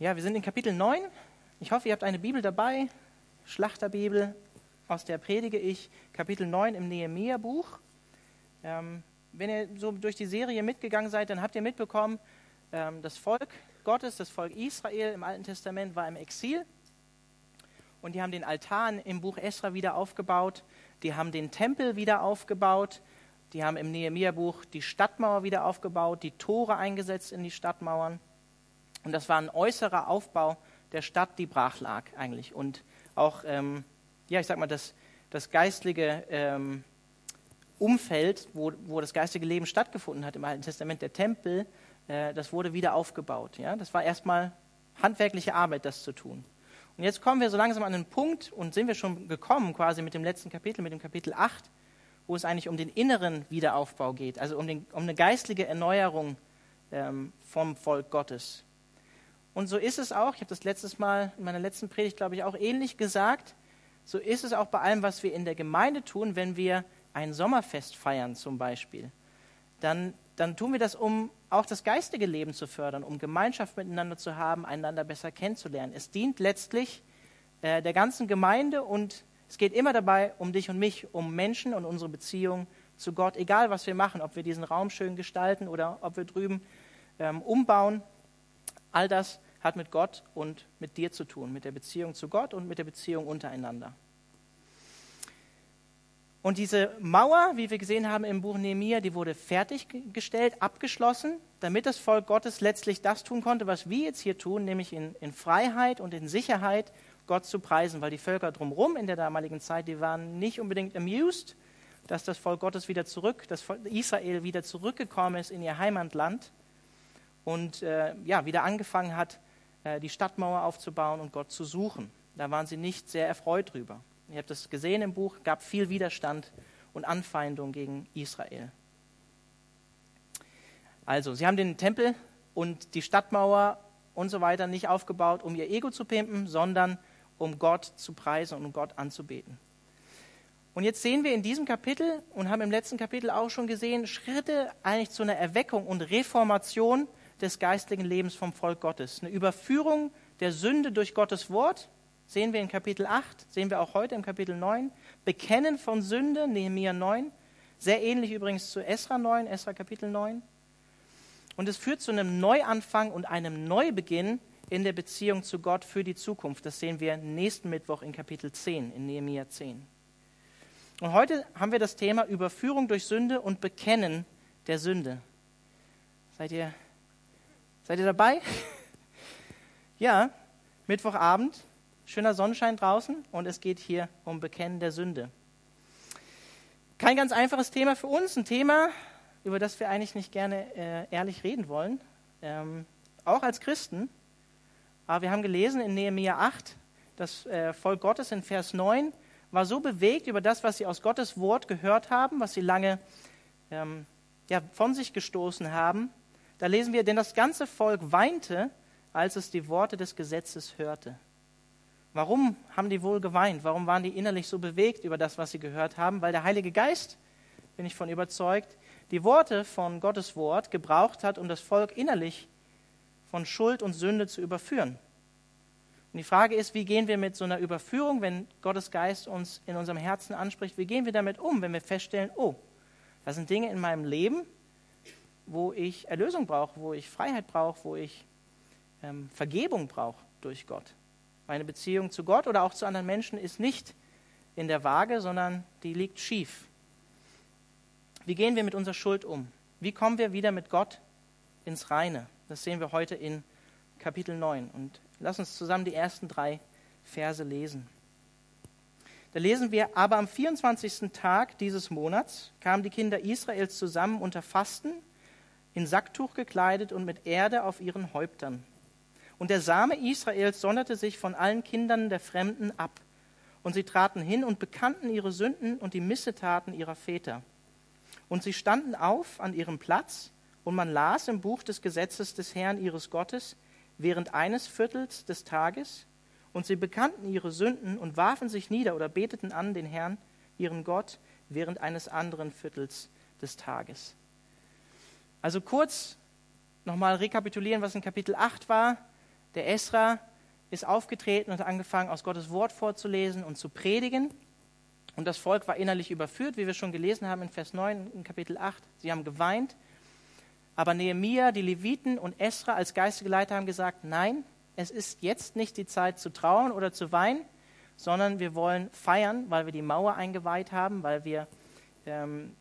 Ja, wir sind in Kapitel 9. Ich hoffe, ihr habt eine Bibel dabei, Schlachterbibel, aus der predige ich, Kapitel 9 im Nehemia-Buch. Ähm, wenn ihr so durch die Serie mitgegangen seid, dann habt ihr mitbekommen, ähm, das Volk Gottes, das Volk Israel im Alten Testament war im Exil. Und die haben den Altar im Buch Esra wieder aufgebaut. Die haben den Tempel wieder aufgebaut. Die haben im Nehemia-Buch die Stadtmauer wieder aufgebaut, die Tore eingesetzt in die Stadtmauern. Und das war ein äußerer Aufbau der Stadt, die brach lag eigentlich. Und auch, ähm, ja, ich sag mal, das, das geistliche ähm, Umfeld, wo, wo das geistige Leben stattgefunden hat im Alten Testament, der Tempel, äh, das wurde wieder aufgebaut. Ja? Das war erstmal handwerkliche Arbeit, das zu tun. Und jetzt kommen wir so langsam an den Punkt und sind wir schon gekommen quasi mit dem letzten Kapitel, mit dem Kapitel 8, wo es eigentlich um den inneren Wiederaufbau geht, also um, den, um eine geistliche Erneuerung ähm, vom Volk Gottes. Und so ist es auch, ich habe das letztes Mal in meiner letzten Predigt, glaube ich, auch ähnlich gesagt, so ist es auch bei allem, was wir in der Gemeinde tun, wenn wir ein Sommerfest feiern zum Beispiel. Dann, dann tun wir das, um auch das geistige Leben zu fördern, um Gemeinschaft miteinander zu haben, einander besser kennenzulernen. Es dient letztlich äh, der ganzen Gemeinde und es geht immer dabei um dich und mich, um Menschen und unsere Beziehung zu Gott, egal was wir machen, ob wir diesen Raum schön gestalten oder ob wir drüben ähm, umbauen. All das hat mit Gott und mit dir zu tun, mit der Beziehung zu Gott und mit der Beziehung untereinander. Und diese Mauer, wie wir gesehen haben im Buch Nehemiah, die wurde fertiggestellt, abgeschlossen, damit das Volk Gottes letztlich das tun konnte, was wir jetzt hier tun, nämlich in, in Freiheit und in Sicherheit Gott zu preisen, weil die Völker drumherum in der damaligen Zeit, die waren nicht unbedingt amused, dass das Volk Gottes wieder zurück, dass Israel wieder zurückgekommen ist in ihr Heimatland und äh, ja, wieder angefangen hat, die Stadtmauer aufzubauen und Gott zu suchen. Da waren sie nicht sehr erfreut drüber. Ihr habt das gesehen im Buch, gab viel Widerstand und Anfeindung gegen Israel. Also, sie haben den Tempel und die Stadtmauer und so weiter nicht aufgebaut, um ihr Ego zu pimpen, sondern um Gott zu preisen und um Gott anzubeten. Und jetzt sehen wir in diesem Kapitel und haben im letzten Kapitel auch schon gesehen, Schritte eigentlich zu einer Erweckung und Reformation des geistlichen Lebens vom Volk Gottes. Eine Überführung der Sünde durch Gottes Wort, sehen wir in Kapitel 8, sehen wir auch heute im Kapitel 9. Bekennen von Sünde, Nehemiah 9. Sehr ähnlich übrigens zu Esra 9, Esra Kapitel 9. Und es führt zu einem Neuanfang und einem Neubeginn in der Beziehung zu Gott für die Zukunft. Das sehen wir nächsten Mittwoch in Kapitel 10, in Nehemiah 10. Und heute haben wir das Thema Überführung durch Sünde und Bekennen der Sünde. Seid ihr Seid ihr dabei? ja, Mittwochabend, schöner Sonnenschein draußen und es geht hier um Bekennen der Sünde. Kein ganz einfaches Thema für uns, ein Thema, über das wir eigentlich nicht gerne äh, ehrlich reden wollen, ähm, auch als Christen. Aber wir haben gelesen in Nehemiah 8, das äh, Volk Gottes in Vers 9 war so bewegt über das, was sie aus Gottes Wort gehört haben, was sie lange ähm, ja, von sich gestoßen haben, da lesen wir, denn das ganze Volk weinte, als es die Worte des Gesetzes hörte. Warum haben die wohl geweint? Warum waren die innerlich so bewegt über das, was sie gehört haben? Weil der Heilige Geist, bin ich von überzeugt, die Worte von Gottes Wort gebraucht hat, um das Volk innerlich von Schuld und Sünde zu überführen. Und die Frage ist, wie gehen wir mit so einer Überführung, wenn Gottes Geist uns in unserem Herzen anspricht, wie gehen wir damit um, wenn wir feststellen, oh, das sind Dinge in meinem Leben, wo ich Erlösung brauche, wo ich Freiheit brauche, wo ich ähm, Vergebung brauche durch Gott. Meine Beziehung zu Gott oder auch zu anderen Menschen ist nicht in der Waage, sondern die liegt schief. Wie gehen wir mit unserer Schuld um? Wie kommen wir wieder mit Gott ins Reine? Das sehen wir heute in Kapitel 9. Und lass uns zusammen die ersten drei Verse lesen. Da lesen wir, aber am 24. Tag dieses Monats kamen die Kinder Israels zusammen unter Fasten in Sacktuch gekleidet und mit Erde auf ihren Häuptern. Und der Same Israels sonderte sich von allen Kindern der Fremden ab. Und sie traten hin und bekannten ihre Sünden und die Missetaten ihrer Väter. Und sie standen auf an ihrem Platz, und man las im Buch des Gesetzes des Herrn ihres Gottes während eines Viertels des Tages, und sie bekannten ihre Sünden und warfen sich nieder oder beteten an den Herrn, ihren Gott, während eines anderen Viertels des Tages. Also kurz nochmal rekapitulieren, was in Kapitel 8 war. Der Esra ist aufgetreten und hat angefangen, aus Gottes Wort vorzulesen und zu predigen. Und das Volk war innerlich überführt, wie wir schon gelesen haben in Vers 9, in Kapitel 8. Sie haben geweint. Aber Nehemia, die Leviten und Esra als geistige Leiter haben gesagt, nein, es ist jetzt nicht die Zeit zu trauern oder zu weinen, sondern wir wollen feiern, weil wir die Mauer eingeweiht haben, weil wir ähm,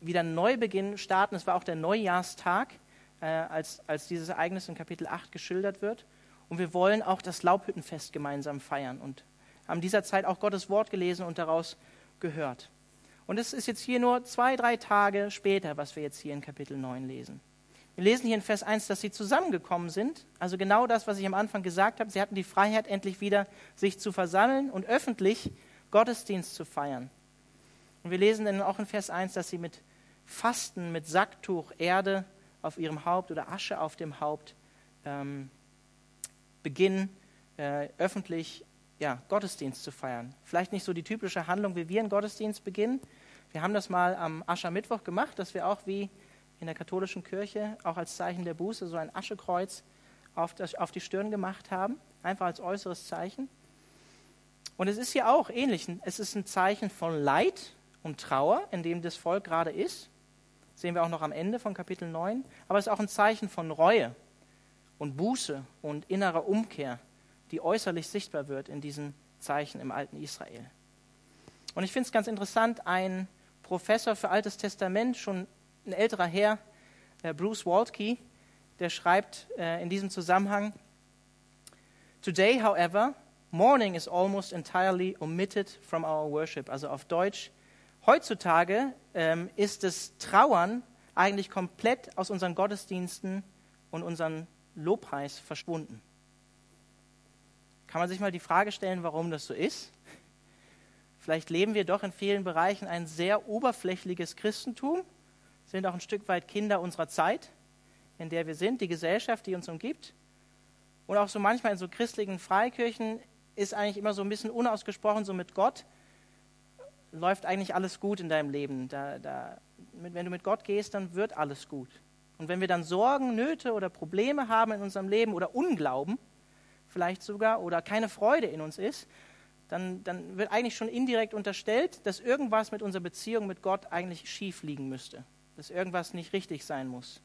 wieder einen Neubeginn starten. Es war auch der Neujahrstag, äh, als, als dieses Ereignis in Kapitel 8 geschildert wird. Und wir wollen auch das Laubhüttenfest gemeinsam feiern und haben dieser Zeit auch Gottes Wort gelesen und daraus gehört. Und es ist jetzt hier nur zwei, drei Tage später, was wir jetzt hier in Kapitel 9 lesen. Wir lesen hier in Vers 1, dass sie zusammengekommen sind. Also genau das, was ich am Anfang gesagt habe. Sie hatten die Freiheit, endlich wieder sich zu versammeln und öffentlich Gottesdienst zu feiern. Und wir lesen dann auch in Vers 1, dass sie mit Fasten, mit Sacktuch, Erde auf ihrem Haupt oder Asche auf dem Haupt ähm, beginnen, äh, öffentlich ja, Gottesdienst zu feiern. Vielleicht nicht so die typische Handlung, wie wir einen Gottesdienst beginnen. Wir haben das mal am Aschermittwoch gemacht, dass wir auch wie in der katholischen Kirche auch als Zeichen der Buße so ein Aschekreuz auf, das, auf die Stirn gemacht haben, einfach als äußeres Zeichen. Und es ist hier auch ähnlich. Es ist ein Zeichen von Leid und Trauer, in dem das Volk gerade ist. Sehen wir auch noch am Ende von Kapitel 9. Aber es ist auch ein Zeichen von Reue und Buße und innerer Umkehr, die äußerlich sichtbar wird in diesen Zeichen im alten Israel. Und ich finde es ganz interessant, ein Professor für Altes Testament, schon ein älterer Herr, äh, Bruce Waltke, der schreibt äh, in diesem Zusammenhang, Today, however, mourning is almost entirely omitted from our worship. Also auf Deutsch, heutzutage ähm, ist das Trauern eigentlich komplett aus unseren Gottesdiensten und unseren Lobpreis verschwunden. Kann man sich mal die Frage stellen, warum das so ist? Vielleicht leben wir doch in vielen Bereichen ein sehr oberflächliches Christentum, sind auch ein Stück weit Kinder unserer Zeit, in der wir sind, die Gesellschaft, die uns umgibt. Und auch so manchmal in so christlichen Freikirchen ist eigentlich immer so ein bisschen unausgesprochen, so mit Gott läuft eigentlich alles gut in deinem Leben. Da, da, wenn du mit Gott gehst, dann wird alles gut. Und wenn wir dann Sorgen, Nöte oder Probleme haben in unserem Leben oder Unglauben, vielleicht sogar, oder keine Freude in uns ist, dann, dann wird eigentlich schon indirekt unterstellt, dass irgendwas mit unserer Beziehung mit Gott eigentlich schief liegen müsste, dass irgendwas nicht richtig sein muss.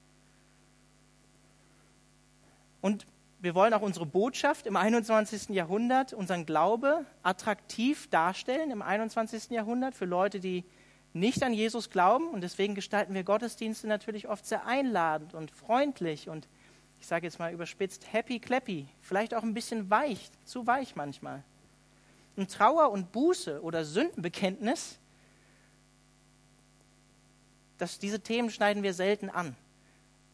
Und wir wollen auch unsere Botschaft im 21. Jahrhundert, unseren Glaube attraktiv darstellen im 21. Jahrhundert für Leute, die nicht an Jesus glauben und deswegen gestalten wir Gottesdienste natürlich oft sehr einladend und freundlich und ich sage jetzt mal überspitzt happy clappy, vielleicht auch ein bisschen weich, zu weich manchmal. Und Trauer und Buße oder Sündenbekenntnis, das, diese Themen schneiden wir selten an.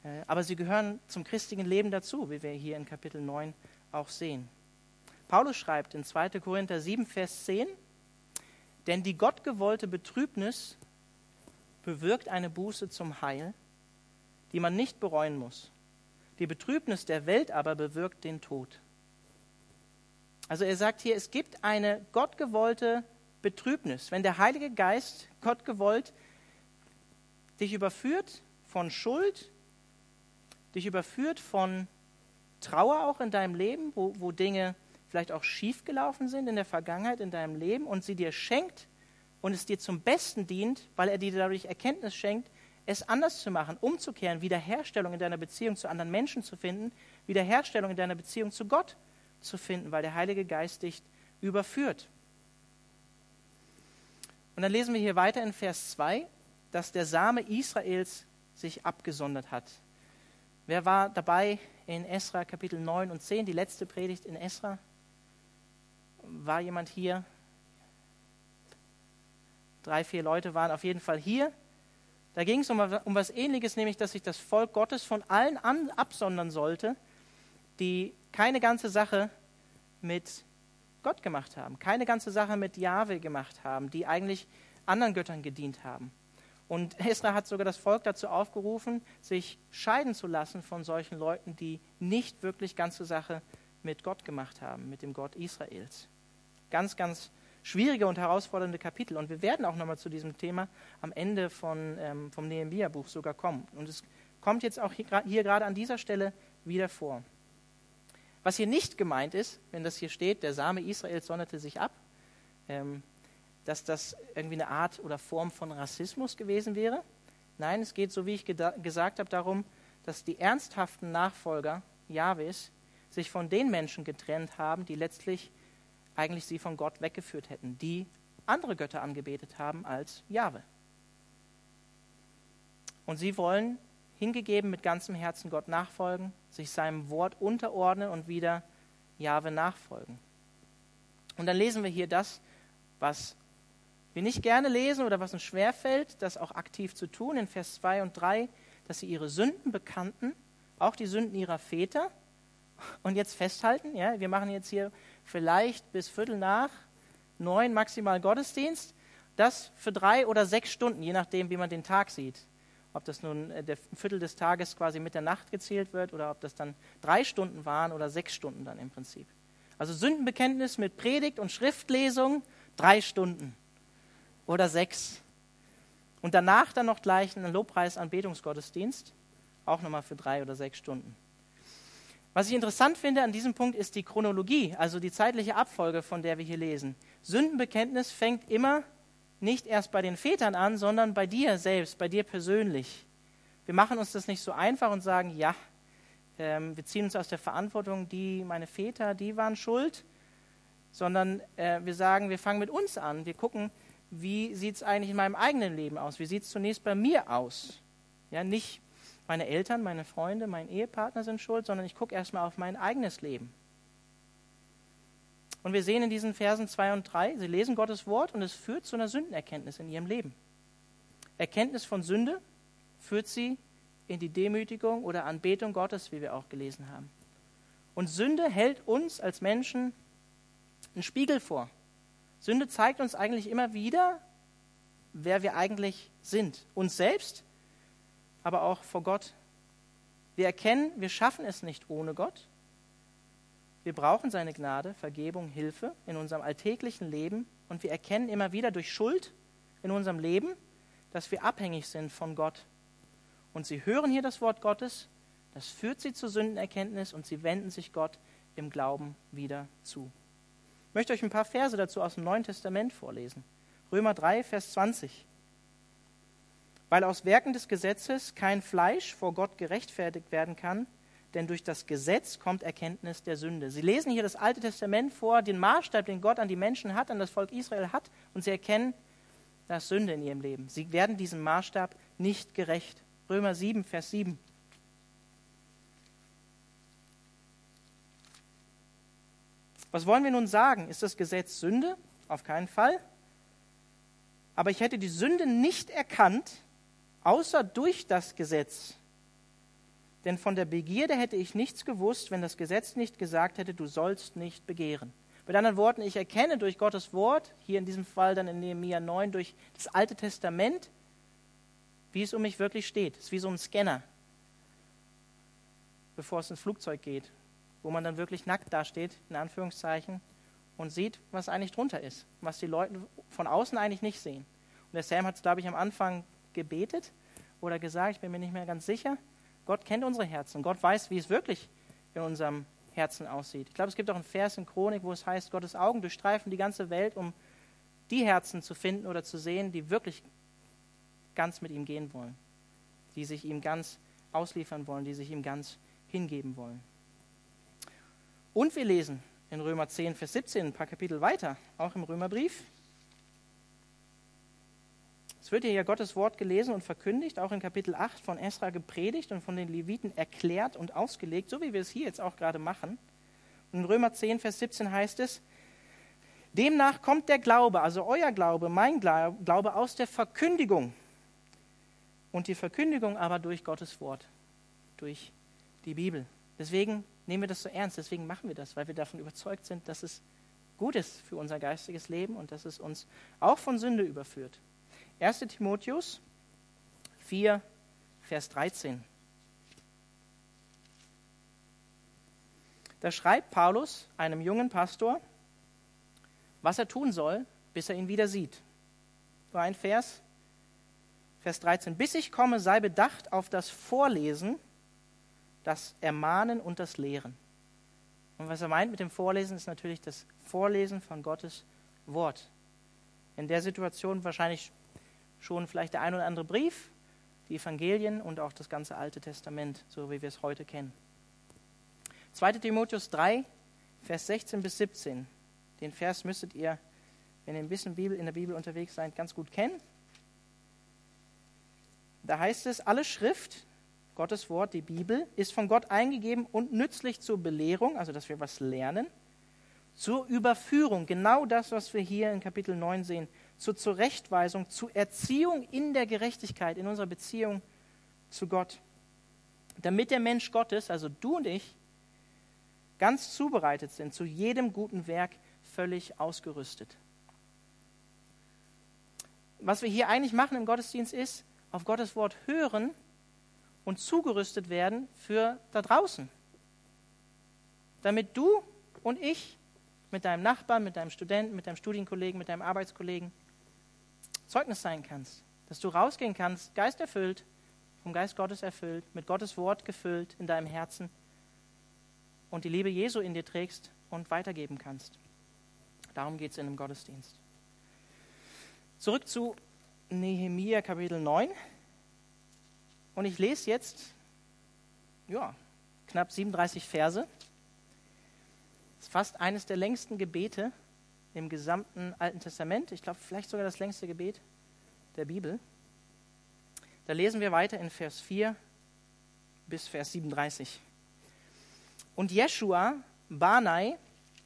Äh, aber sie gehören zum christlichen Leben dazu, wie wir hier in Kapitel 9 auch sehen. Paulus schreibt in 2. Korinther 7, Vers 10, denn die gottgewollte Betrübnis bewirkt eine Buße zum Heil, die man nicht bereuen muss. Die Betrübnis der Welt aber bewirkt den Tod. Also er sagt hier, es gibt eine gottgewollte Betrübnis. Wenn der Heilige Geist, gottgewollt, dich überführt von Schuld, dich überführt von Trauer auch in deinem Leben, wo, wo Dinge vielleicht auch schiefgelaufen sind in der Vergangenheit in deinem Leben und sie dir schenkt und es dir zum Besten dient, weil er dir dadurch Erkenntnis schenkt, es anders zu machen, umzukehren, Wiederherstellung in deiner Beziehung zu anderen Menschen zu finden, Wiederherstellung in deiner Beziehung zu Gott zu finden, weil der Heilige Geist dich überführt. Und dann lesen wir hier weiter in Vers 2, dass der Same Israels sich abgesondert hat. Wer war dabei in Esra Kapitel 9 und 10, die letzte Predigt in Esra? War jemand hier? Drei, vier Leute waren auf jeden Fall hier. Da ging es um, um was Ähnliches, nämlich dass sich das Volk Gottes von allen an, absondern sollte, die keine ganze Sache mit Gott gemacht haben, keine ganze Sache mit Jahwe gemacht haben, die eigentlich anderen Göttern gedient haben. Und Esra hat sogar das Volk dazu aufgerufen, sich scheiden zu lassen von solchen Leuten, die nicht wirklich ganze Sache mit Gott gemacht haben, mit dem Gott Israels ganz, ganz schwierige und herausfordernde Kapitel. Und wir werden auch nochmal zu diesem Thema am Ende von, ähm, vom Nehemiah-Buch sogar kommen. Und es kommt jetzt auch hier, hier gerade an dieser Stelle wieder vor. Was hier nicht gemeint ist, wenn das hier steht, der Same Israels sonderte sich ab, ähm, dass das irgendwie eine Art oder Form von Rassismus gewesen wäre. Nein, es geht, so wie ich gesagt habe, darum, dass die ernsthaften Nachfolger Jahwes sich von den Menschen getrennt haben, die letztlich eigentlich sie von Gott weggeführt hätten, die andere Götter angebetet haben als Jahwe. Und sie wollen hingegeben mit ganzem Herzen Gott nachfolgen, sich seinem Wort unterordnen und wieder Jahwe nachfolgen. Und dann lesen wir hier das, was wir nicht gerne lesen oder was uns schwerfällt, das auch aktiv zu tun, in Vers 2 und 3, dass sie ihre Sünden bekannten, auch die Sünden ihrer Väter. Und jetzt festhalten, ja, wir machen jetzt hier vielleicht bis Viertel nach neun maximal Gottesdienst, das für drei oder sechs Stunden, je nachdem, wie man den Tag sieht. Ob das nun äh, der Viertel des Tages quasi mit der Nacht gezählt wird oder ob das dann drei Stunden waren oder sechs Stunden dann im Prinzip. Also Sündenbekenntnis mit Predigt und Schriftlesung drei Stunden oder sechs. Und danach dann noch gleich einen Lobpreis-Anbetungsgottesdienst, auch nochmal für drei oder sechs Stunden. Was ich interessant finde an diesem Punkt ist die Chronologie, also die zeitliche Abfolge, von der wir hier lesen. Sündenbekenntnis fängt immer nicht erst bei den Vätern an, sondern bei dir selbst, bei dir persönlich. Wir machen uns das nicht so einfach und sagen, ja, ähm, wir ziehen uns aus der Verantwortung, die meine Väter, die waren schuld, sondern äh, wir sagen, wir fangen mit uns an. Wir gucken, wie sieht es eigentlich in meinem eigenen Leben aus? Wie sieht es zunächst bei mir aus? Ja, nicht meine Eltern, meine Freunde, mein Ehepartner sind schuld, sondern ich gucke erstmal auf mein eigenes Leben. Und wir sehen in diesen Versen 2 und 3, sie lesen Gottes Wort und es führt zu einer Sündenerkenntnis in ihrem Leben. Erkenntnis von Sünde führt sie in die Demütigung oder Anbetung Gottes, wie wir auch gelesen haben. Und Sünde hält uns als Menschen einen Spiegel vor. Sünde zeigt uns eigentlich immer wieder, wer wir eigentlich sind. Uns selbst, aber auch vor Gott. Wir erkennen, wir schaffen es nicht ohne Gott. Wir brauchen seine Gnade, Vergebung, Hilfe in unserem alltäglichen Leben und wir erkennen immer wieder durch Schuld in unserem Leben, dass wir abhängig sind von Gott. Und sie hören hier das Wort Gottes, das führt sie zur Sündenerkenntnis und sie wenden sich Gott im Glauben wieder zu. Ich möchte euch ein paar Verse dazu aus dem Neuen Testament vorlesen. Römer 3, Vers 20. Weil aus Werken des Gesetzes kein Fleisch vor Gott gerechtfertigt werden kann, denn durch das Gesetz kommt Erkenntnis der Sünde. Sie lesen hier das Alte Testament vor, den Maßstab, den Gott an die Menschen hat, an das Volk Israel hat, und sie erkennen, da ist Sünde in ihrem Leben. Sie werden diesem Maßstab nicht gerecht. Römer 7, Vers 7. Was wollen wir nun sagen? Ist das Gesetz Sünde? Auf keinen Fall. Aber ich hätte die Sünde nicht erkannt, außer durch das Gesetz. Denn von der Begierde hätte ich nichts gewusst, wenn das Gesetz nicht gesagt hätte, du sollst nicht begehren. Mit anderen Worten, ich erkenne durch Gottes Wort, hier in diesem Fall dann in Nehemiah 9, durch das Alte Testament, wie es um mich wirklich steht. Es ist wie so ein Scanner, bevor es ins Flugzeug geht, wo man dann wirklich nackt dasteht, in Anführungszeichen, und sieht, was eigentlich drunter ist, was die Leute von außen eigentlich nicht sehen. Und der Sam hat es, glaube ich, am Anfang gebetet oder gesagt, ich bin mir nicht mehr ganz sicher. Gott kennt unsere Herzen. Gott weiß, wie es wirklich in unserem Herzen aussieht. Ich glaube, es gibt auch einen Vers in Chronik, wo es heißt, Gottes Augen durchstreifen die ganze Welt, um die Herzen zu finden oder zu sehen, die wirklich ganz mit ihm gehen wollen, die sich ihm ganz ausliefern wollen, die sich ihm ganz hingeben wollen. Und wir lesen in Römer 10, Vers 17, ein paar Kapitel weiter, auch im Römerbrief, es wird hier ja Gottes Wort gelesen und verkündigt, auch in Kapitel 8 von Esra gepredigt und von den Leviten erklärt und ausgelegt, so wie wir es hier jetzt auch gerade machen. Und in Römer 10, Vers 17 heißt es, Demnach kommt der Glaube, also euer Glaube, mein Glaube aus der Verkündigung. Und die Verkündigung aber durch Gottes Wort, durch die Bibel. Deswegen nehmen wir das so ernst, deswegen machen wir das, weil wir davon überzeugt sind, dass es gut ist für unser geistiges Leben und dass es uns auch von Sünde überführt. 1 Timotheus 4, Vers 13. Da schreibt Paulus einem jungen Pastor, was er tun soll, bis er ihn wieder sieht. Nur ein Vers, Vers 13. Bis ich komme, sei bedacht auf das Vorlesen, das Ermahnen und das Lehren. Und was er meint mit dem Vorlesen, ist natürlich das Vorlesen von Gottes Wort. In der Situation wahrscheinlich schon vielleicht der ein oder andere Brief, die Evangelien und auch das ganze Alte Testament, so wie wir es heute kennen. 2. Timotheus 3, Vers 16 bis 17. Den Vers müsstet ihr, wenn ihr ein bisschen Bibel, in der Bibel unterwegs seid, ganz gut kennen. Da heißt es, alle Schrift, Gottes Wort, die Bibel, ist von Gott eingegeben und nützlich zur Belehrung, also dass wir was lernen, zur Überführung, genau das, was wir hier in Kapitel 9 sehen, zur Zurechtweisung, zur Erziehung in der Gerechtigkeit, in unserer Beziehung zu Gott. Damit der Mensch Gottes, also du und ich, ganz zubereitet sind, zu jedem guten Werk völlig ausgerüstet. Was wir hier eigentlich machen im Gottesdienst ist, auf Gottes Wort hören und zugerüstet werden für da draußen. Damit du und ich mit deinem Nachbarn, mit deinem Studenten, mit deinem Studienkollegen, mit deinem Arbeitskollegen Zeugnis sein kannst. Dass du rausgehen kannst, geisterfüllt, vom Geist Gottes erfüllt, mit Gottes Wort gefüllt in deinem Herzen und die Liebe Jesu in dir trägst und weitergeben kannst. Darum geht es in einem Gottesdienst. Zurück zu Nehemia Kapitel 9. Und ich lese jetzt ja, knapp 37 Verse. Das ist fast eines der längsten Gebete im gesamten Alten Testament. Ich glaube, vielleicht sogar das längste Gebet der Bibel. Da lesen wir weiter in Vers 4 bis Vers 37. Und Jeschua, Banai,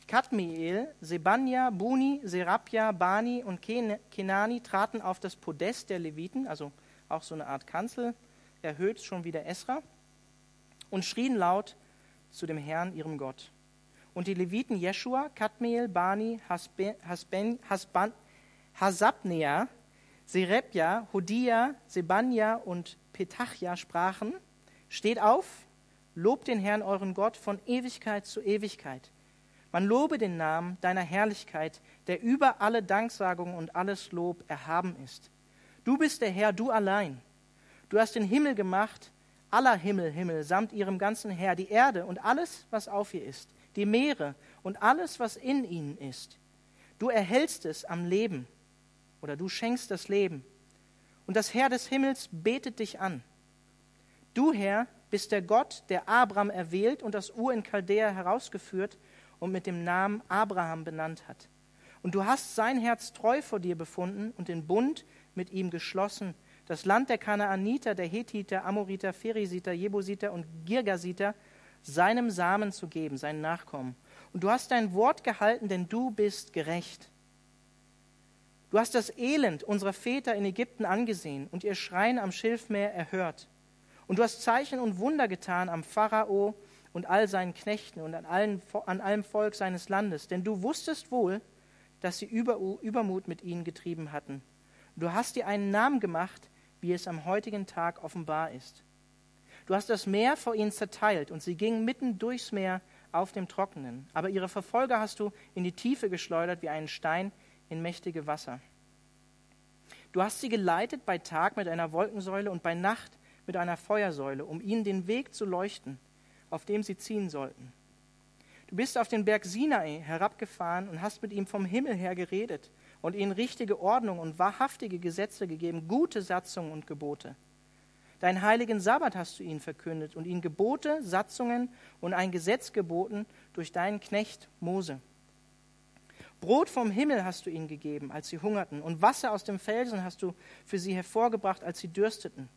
Kadmiel, Sebania, Buni, Serapja, Bani und Kenani traten auf das Podest der Leviten, also auch so eine Art Kanzel, erhöht schon wieder Esra, und schrien laut zu dem Herrn, ihrem Gott. Und die Leviten Jeschua, Kadmiel, Bani, Hasben, Hasban, Hasabnea, Serepja, Hodia, Sebania und Petachia sprachen, Steht auf, lobt den Herrn euren Gott von Ewigkeit zu Ewigkeit. Man lobe den Namen deiner Herrlichkeit, der über alle Danksagung und alles Lob erhaben ist. Du bist der Herr, du allein. Du hast den Himmel gemacht, aller Himmel, Himmel, samt ihrem ganzen Herr, die Erde und alles, was auf ihr ist, die Meere und alles, was in ihnen ist. Du erhältst es am Leben oder du schenkst das Leben. Und das Herr des Himmels betet dich an. Du, Herr, bist der Gott, der Abraham erwählt und das Ur in Chaldea herausgeführt und mit dem Namen Abraham benannt hat. Und du hast sein Herz treu vor dir befunden und den Bund mit ihm geschlossen, das Land der Kanaaniter, der Hethiter, Amoriter, Pheresiter, Jebusiter und Girgasiter seinem Samen zu geben, seinen Nachkommen. Und du hast dein Wort gehalten, denn du bist gerecht. Du hast das Elend unserer Väter in Ägypten angesehen und ihr Schreien am Schilfmeer erhört. Und du hast Zeichen und Wunder getan am Pharao und all seinen Knechten und an, allen, an allem Volk seines Landes, denn du wusstest wohl, dass sie Über, Übermut mit ihnen getrieben hatten. Du hast dir einen Namen gemacht, wie es am heutigen Tag offenbar ist. Du hast das Meer vor ihnen zerteilt, und sie gingen mitten durchs Meer auf dem Trockenen. Aber ihre Verfolger hast du in die Tiefe geschleudert wie einen Stein in mächtige Wasser. Du hast sie geleitet bei Tag mit einer Wolkensäule und bei Nacht mit einer Feuersäule, um ihnen den Weg zu leuchten auf dem sie ziehen sollten. Du bist auf den Berg Sinai herabgefahren und hast mit ihm vom Himmel her geredet und ihnen richtige Ordnung und wahrhaftige Gesetze gegeben, gute Satzungen und Gebote. Deinen heiligen Sabbat hast du ihnen verkündet und ihnen Gebote, Satzungen und ein Gesetz geboten durch deinen Knecht Mose. Brot vom Himmel hast du ihnen gegeben, als sie hungerten, und Wasser aus dem Felsen hast du für sie hervorgebracht, als sie dürsteten.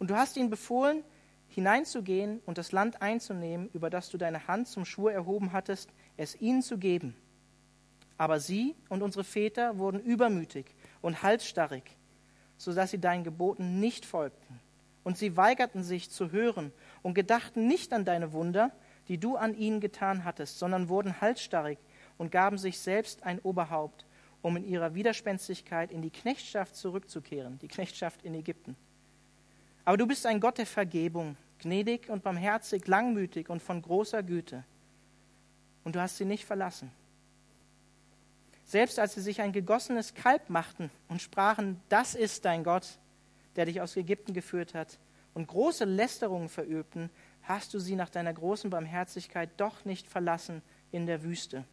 Und du hast ihnen befohlen, hineinzugehen und das Land einzunehmen, über das du deine Hand zum Schwur erhoben hattest, es ihnen zu geben. Aber sie und unsere Väter wurden übermütig und halsstarrig, so dass sie deinen Geboten nicht folgten. Und sie weigerten sich zu hören und gedachten nicht an deine Wunder, die du an ihnen getan hattest, sondern wurden halsstarrig und gaben sich selbst ein Oberhaupt, um in ihrer Widerspenstigkeit in die Knechtschaft zurückzukehren, die Knechtschaft in Ägypten. Aber du bist ein Gott der Vergebung, gnädig und barmherzig, langmütig und von großer Güte. Und du hast sie nicht verlassen. Selbst als sie sich ein gegossenes Kalb machten und sprachen, das ist dein Gott, der dich aus Ägypten geführt hat, und große Lästerungen verübten, hast du sie nach deiner großen Barmherzigkeit doch nicht verlassen, in der Wüste.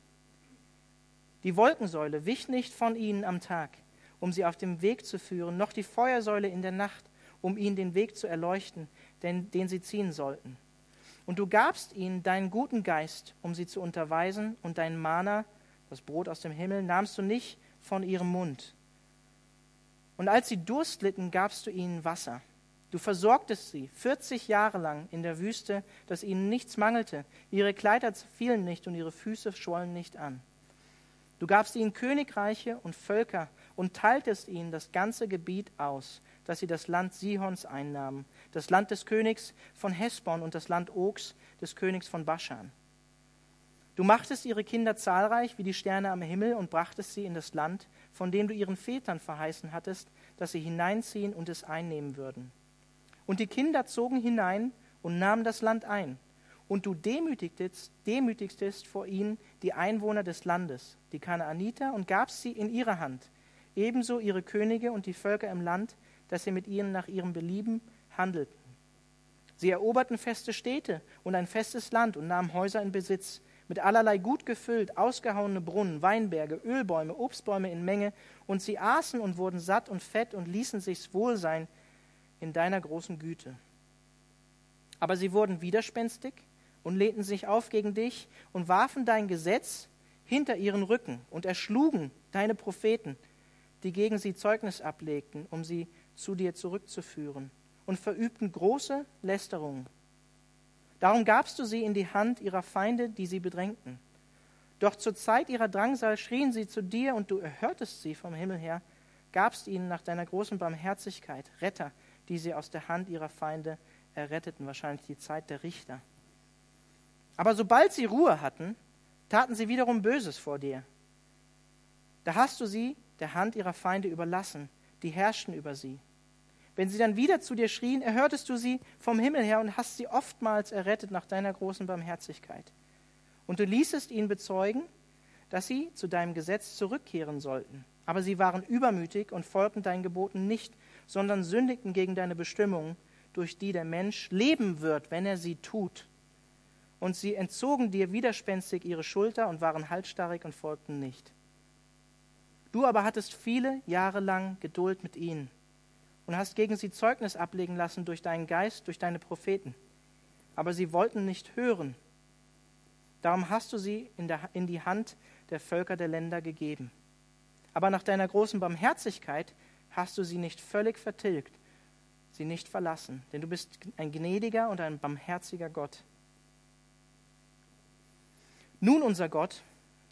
Die Wolkensäule wich nicht von ihnen am Tag, um sie auf dem Weg zu führen, noch die Feuersäule in der Nacht, um ihnen den Weg zu erleuchten, den, den sie ziehen sollten. Und du gabst ihnen deinen guten Geist, um sie zu unterweisen, und dein Mana, das Brot aus dem Himmel, nahmst du nicht von ihrem Mund. Und als sie Durst litten, gabst du ihnen Wasser. Du versorgtest sie 40 Jahre lang in der Wüste, dass ihnen nichts mangelte. Ihre Kleider fielen nicht und ihre Füße schwollen nicht an. Du gabst ihnen Königreiche und Völker und teiltest ihnen das ganze Gebiet aus, dass sie das Land Sihons einnahmen, das Land des Königs von Hesbon und das Land Ogs des Königs von Baschan. Du machtest ihre Kinder zahlreich wie die Sterne am Himmel und brachtest sie in das Land, von dem du ihren Vätern verheißen hattest, dass sie hineinziehen und es einnehmen würden. Und die Kinder zogen hinein und nahmen das Land ein. Und du demütigtest, demütigtest vor ihnen die Einwohner des Landes, die Kanaaniter, und gabst sie in ihre Hand, ebenso ihre Könige und die Völker im Land, dass sie mit ihnen nach ihrem Belieben handelten. Sie eroberten feste Städte und ein festes Land und nahmen Häuser in Besitz, mit allerlei gut gefüllt, ausgehauene Brunnen, Weinberge, Ölbäume, Obstbäume in Menge, und sie aßen und wurden satt und fett und ließen sich's wohl sein in deiner großen Güte. Aber sie wurden widerspenstig und lehnten sich auf gegen dich und warfen dein Gesetz hinter ihren Rücken und erschlugen deine Propheten, die gegen sie Zeugnis ablegten, um sie zu dir zurückzuführen, und verübten große Lästerungen. Darum gabst du sie in die Hand ihrer Feinde, die sie bedrängten. Doch zur Zeit ihrer Drangsal schrien sie zu dir, und du erhörtest sie vom Himmel her, gabst ihnen nach deiner großen Barmherzigkeit Retter, die sie aus der Hand ihrer Feinde erretteten, wahrscheinlich die Zeit der Richter. Aber sobald sie Ruhe hatten, taten sie wiederum Böses vor dir. Da hast du sie der Hand ihrer Feinde überlassen, die herrschten über sie. Wenn sie dann wieder zu dir schrien, erhörtest du sie vom Himmel her und hast sie oftmals errettet nach deiner großen Barmherzigkeit. Und du ließest ihnen bezeugen, dass sie zu deinem Gesetz zurückkehren sollten. Aber sie waren übermütig und folgten deinen Geboten nicht, sondern sündigten gegen deine Bestimmungen, durch die der Mensch leben wird, wenn er sie tut. Und sie entzogen dir widerspenstig ihre Schulter und waren halsstarrig und folgten nicht. Du aber hattest viele Jahre lang Geduld mit ihnen und hast gegen sie Zeugnis ablegen lassen durch deinen Geist, durch deine Propheten. Aber sie wollten nicht hören. Darum hast du sie in, der, in die Hand der Völker der Länder gegeben. Aber nach deiner großen Barmherzigkeit hast du sie nicht völlig vertilgt, sie nicht verlassen, denn du bist ein gnädiger und ein barmherziger Gott. Nun, unser Gott,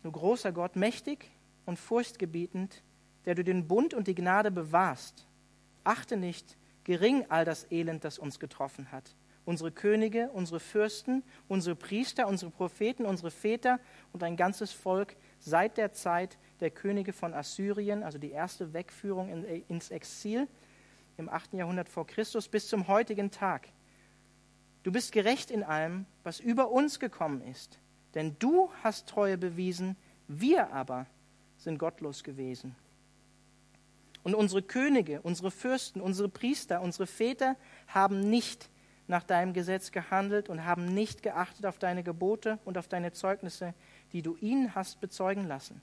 du großer Gott, mächtig und furchtgebietend, der du den Bund und die Gnade bewahrst, achte nicht gering all das Elend, das uns getroffen hat. Unsere Könige, unsere Fürsten, unsere Priester, unsere Propheten, unsere Väter und ein ganzes Volk seit der Zeit der Könige von Assyrien, also die erste Wegführung in, ins Exil im 8. Jahrhundert vor Christus, bis zum heutigen Tag. Du bist gerecht in allem, was über uns gekommen ist, denn du hast Treue bewiesen, wir aber sind gottlos gewesen. Und unsere Könige, unsere Fürsten, unsere Priester, unsere Väter haben nicht nach deinem Gesetz gehandelt und haben nicht geachtet auf deine Gebote und auf deine Zeugnisse, die du ihnen hast bezeugen lassen.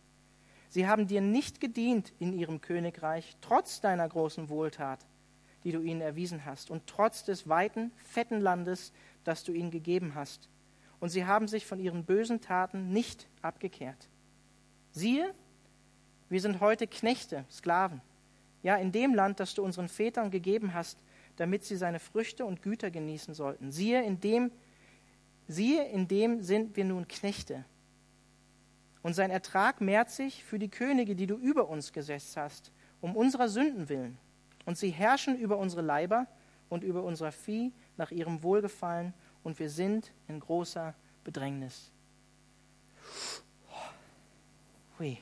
Sie haben dir nicht gedient in ihrem Königreich, trotz deiner großen Wohltat, die du ihnen erwiesen hast, und trotz des weiten, fetten Landes, das du ihnen gegeben hast. Und sie haben sich von ihren bösen Taten nicht abgekehrt. Siehe, wir sind heute Knechte, Sklaven, ja in dem Land, das du unseren Vätern gegeben hast, damit sie seine Früchte und Güter genießen sollten. Siehe, in dem, siehe, in dem sind wir nun Knechte und sein Ertrag mehrt sich für die Könige, die du über uns gesetzt hast, um unserer Sünden willen. Und sie herrschen über unsere Leiber und über unser Vieh nach ihrem Wohlgefallen, und wir sind in großer Bedrängnis. Hui.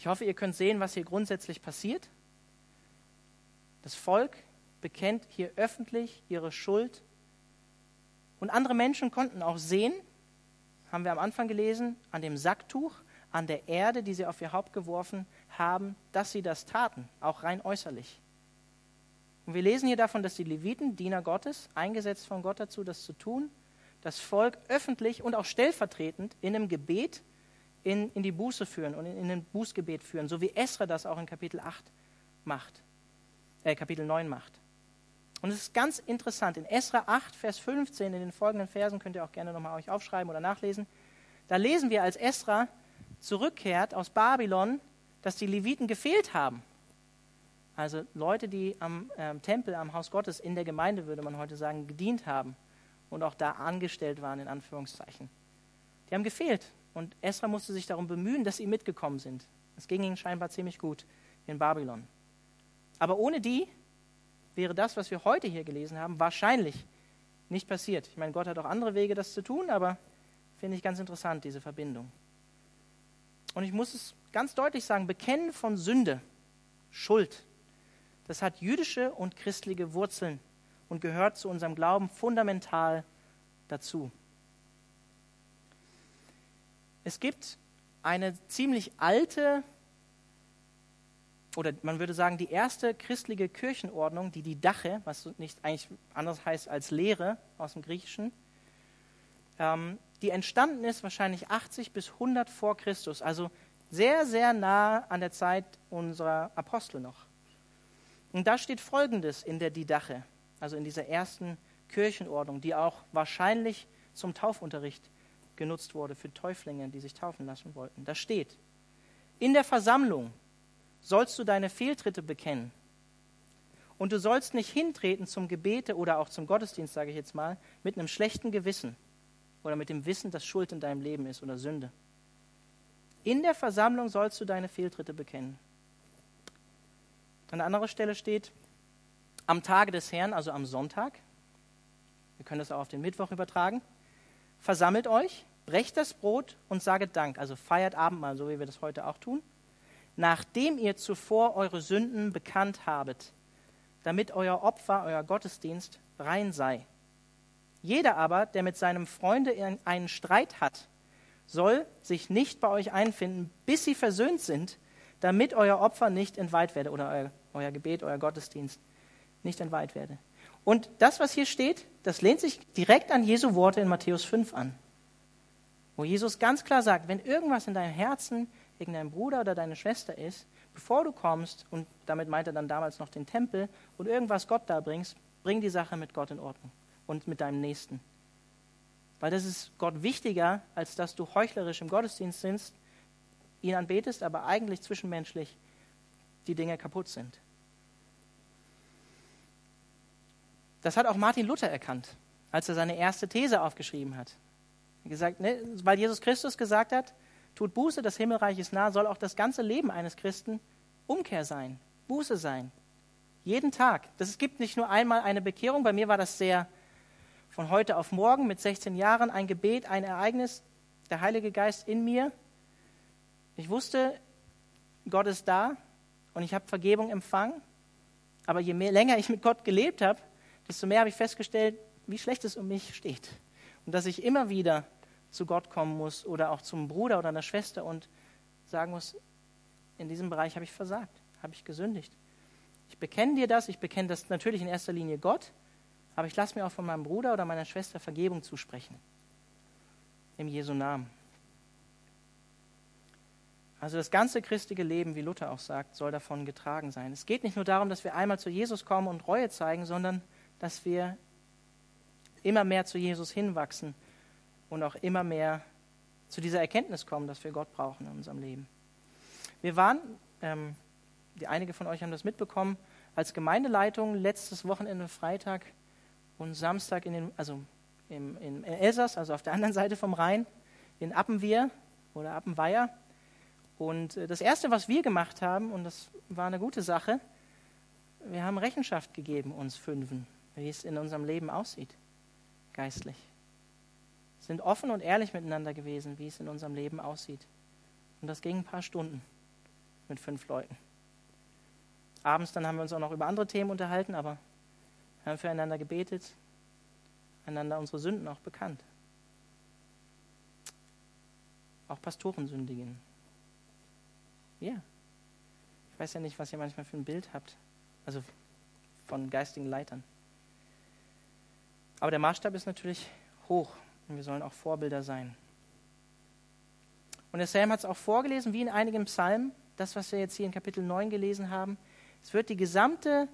Ich hoffe, ihr könnt sehen, was hier grundsätzlich passiert. Das Volk bekennt hier öffentlich ihre Schuld. Und andere Menschen konnten auch sehen, haben wir am Anfang gelesen, an dem Sacktuch, an der Erde, die sie auf ihr Haupt geworfen haben, dass sie das taten, auch rein äußerlich. Und wir lesen hier davon, dass die Leviten, Diener Gottes, eingesetzt von Gott dazu, das zu tun, das Volk öffentlich und auch stellvertretend in einem Gebet in, in die Buße führen und in, in ein Bußgebet führen, so wie Esra das auch in Kapitel 8 macht, äh, Kapitel 9 macht. Und es ist ganz interessant, in Esra 8, Vers 15, in den folgenden Versen, könnt ihr auch gerne nochmal euch aufschreiben oder nachlesen, da lesen wir, als Esra zurückkehrt aus Babylon, dass die Leviten gefehlt haben. Also Leute, die am äh, Tempel, am Haus Gottes, in der Gemeinde, würde man heute sagen, gedient haben und auch da angestellt waren, in Anführungszeichen. Die haben gefehlt. Und Esra musste sich darum bemühen, dass sie mitgekommen sind. Es ging ihnen scheinbar ziemlich gut in Babylon. Aber ohne die wäre das, was wir heute hier gelesen haben, wahrscheinlich nicht passiert. Ich meine, Gott hat auch andere Wege, das zu tun, aber finde ich ganz interessant, diese Verbindung. Und ich muss es ganz deutlich sagen, Bekennen von Sünde, Schuld, das hat jüdische und christliche Wurzeln und gehört zu unserem Glauben fundamental dazu. Es gibt eine ziemlich alte, oder man würde sagen, die erste christliche Kirchenordnung, die die Dache, was nicht eigentlich anders heißt als Lehre aus dem Griechischen, ähm, die entstanden ist wahrscheinlich 80 bis 100 vor Christus, also sehr, sehr nah an der Zeit unserer Apostel noch. Und da steht Folgendes in der Didache, also in dieser ersten Kirchenordnung, die auch wahrscheinlich zum Taufunterricht genutzt wurde für Täuflinge, die sich taufen lassen wollten. Da steht, in der Versammlung sollst du deine Fehltritte bekennen. Und du sollst nicht hintreten zum Gebete oder auch zum Gottesdienst, sage ich jetzt mal, mit einem schlechten Gewissen oder mit dem Wissen, dass Schuld in deinem Leben ist oder Sünde. In der Versammlung sollst du deine Fehltritte bekennen. An anderer Stelle steht, am Tage des Herrn, also am Sonntag, wir können das auch auf den Mittwoch übertragen, versammelt euch, brecht das Brot und saget Dank, also feiert Abendmahl, so wie wir das heute auch tun, nachdem ihr zuvor eure Sünden bekannt habet, damit euer Opfer, euer Gottesdienst rein sei. Jeder aber, der mit seinem Freunde einen Streit hat, soll sich nicht bei euch einfinden, bis sie versöhnt sind, damit euer Opfer nicht entweiht werde oder euer, euer Gebet, euer Gottesdienst nicht entweiht werde. Und das, was hier steht, das lehnt sich direkt an Jesu Worte in Matthäus 5 an, wo Jesus ganz klar sagt, wenn irgendwas in deinem Herzen gegen deinen Bruder oder deine Schwester ist, bevor du kommst, und damit meint er dann damals noch den Tempel, und irgendwas Gott da bringst, bring die Sache mit Gott in Ordnung und mit deinem Nächsten. Weil das ist Gott wichtiger, als dass du heuchlerisch im Gottesdienst sitzt, ihn anbetest, aber eigentlich zwischenmenschlich die Dinge kaputt sind. Das hat auch Martin Luther erkannt, als er seine erste These aufgeschrieben hat. Gesagt, ne, weil Jesus Christus gesagt hat, tut Buße, das Himmelreich ist nah, soll auch das ganze Leben eines Christen Umkehr sein, Buße sein. Jeden Tag. Das, es gibt nicht nur einmal eine Bekehrung. Bei mir war das sehr von heute auf morgen mit 16 Jahren ein Gebet, ein Ereignis, der Heilige Geist in mir. Ich wusste, Gott ist da und ich habe Vergebung empfangen. Aber je mehr, länger ich mit Gott gelebt habe, desto mehr habe ich festgestellt, wie schlecht es um mich steht. Und dass ich immer wieder zu Gott kommen muss oder auch zum Bruder oder einer Schwester und sagen muss, in diesem Bereich habe ich versagt, habe ich gesündigt. Ich bekenne dir das, ich bekenne das natürlich in erster Linie Gott, aber ich lasse mir auch von meinem Bruder oder meiner Schwester Vergebung zusprechen. Im Jesu Namen. Also das ganze christliche Leben, wie Luther auch sagt, soll davon getragen sein. Es geht nicht nur darum, dass wir einmal zu Jesus kommen und Reue zeigen, sondern dass wir immer mehr zu Jesus hinwachsen und auch immer mehr zu dieser Erkenntnis kommen, dass wir Gott brauchen in unserem Leben. Wir waren, ähm, die einige von euch haben das mitbekommen, als Gemeindeleitung letztes Wochenende Freitag und Samstag in den, also im, in Elsass, also auf der anderen Seite vom Rhein, in Appenwehr oder Appenweier. Und äh, das Erste, was wir gemacht haben, und das war eine gute Sache, wir haben Rechenschaft gegeben, uns Fünfen, wie es in unserem Leben aussieht, geistlich. Sind offen und ehrlich miteinander gewesen, wie es in unserem Leben aussieht. Und das ging ein paar Stunden mit fünf Leuten. Abends dann haben wir uns auch noch über andere Themen unterhalten, aber wir haben füreinander gebetet, einander unsere Sünden auch bekannt. Auch Pastoren sündigen. Ja. Ich weiß ja nicht, was ihr manchmal für ein Bild habt. Also von geistigen Leitern. Aber der Maßstab ist natürlich hoch Und wir sollen auch Vorbilder sein. Und der Sam hat es auch vorgelesen, wie in einigen Psalmen, das, was wir jetzt hier in Kapitel 9 gelesen haben. Es wird die gesamte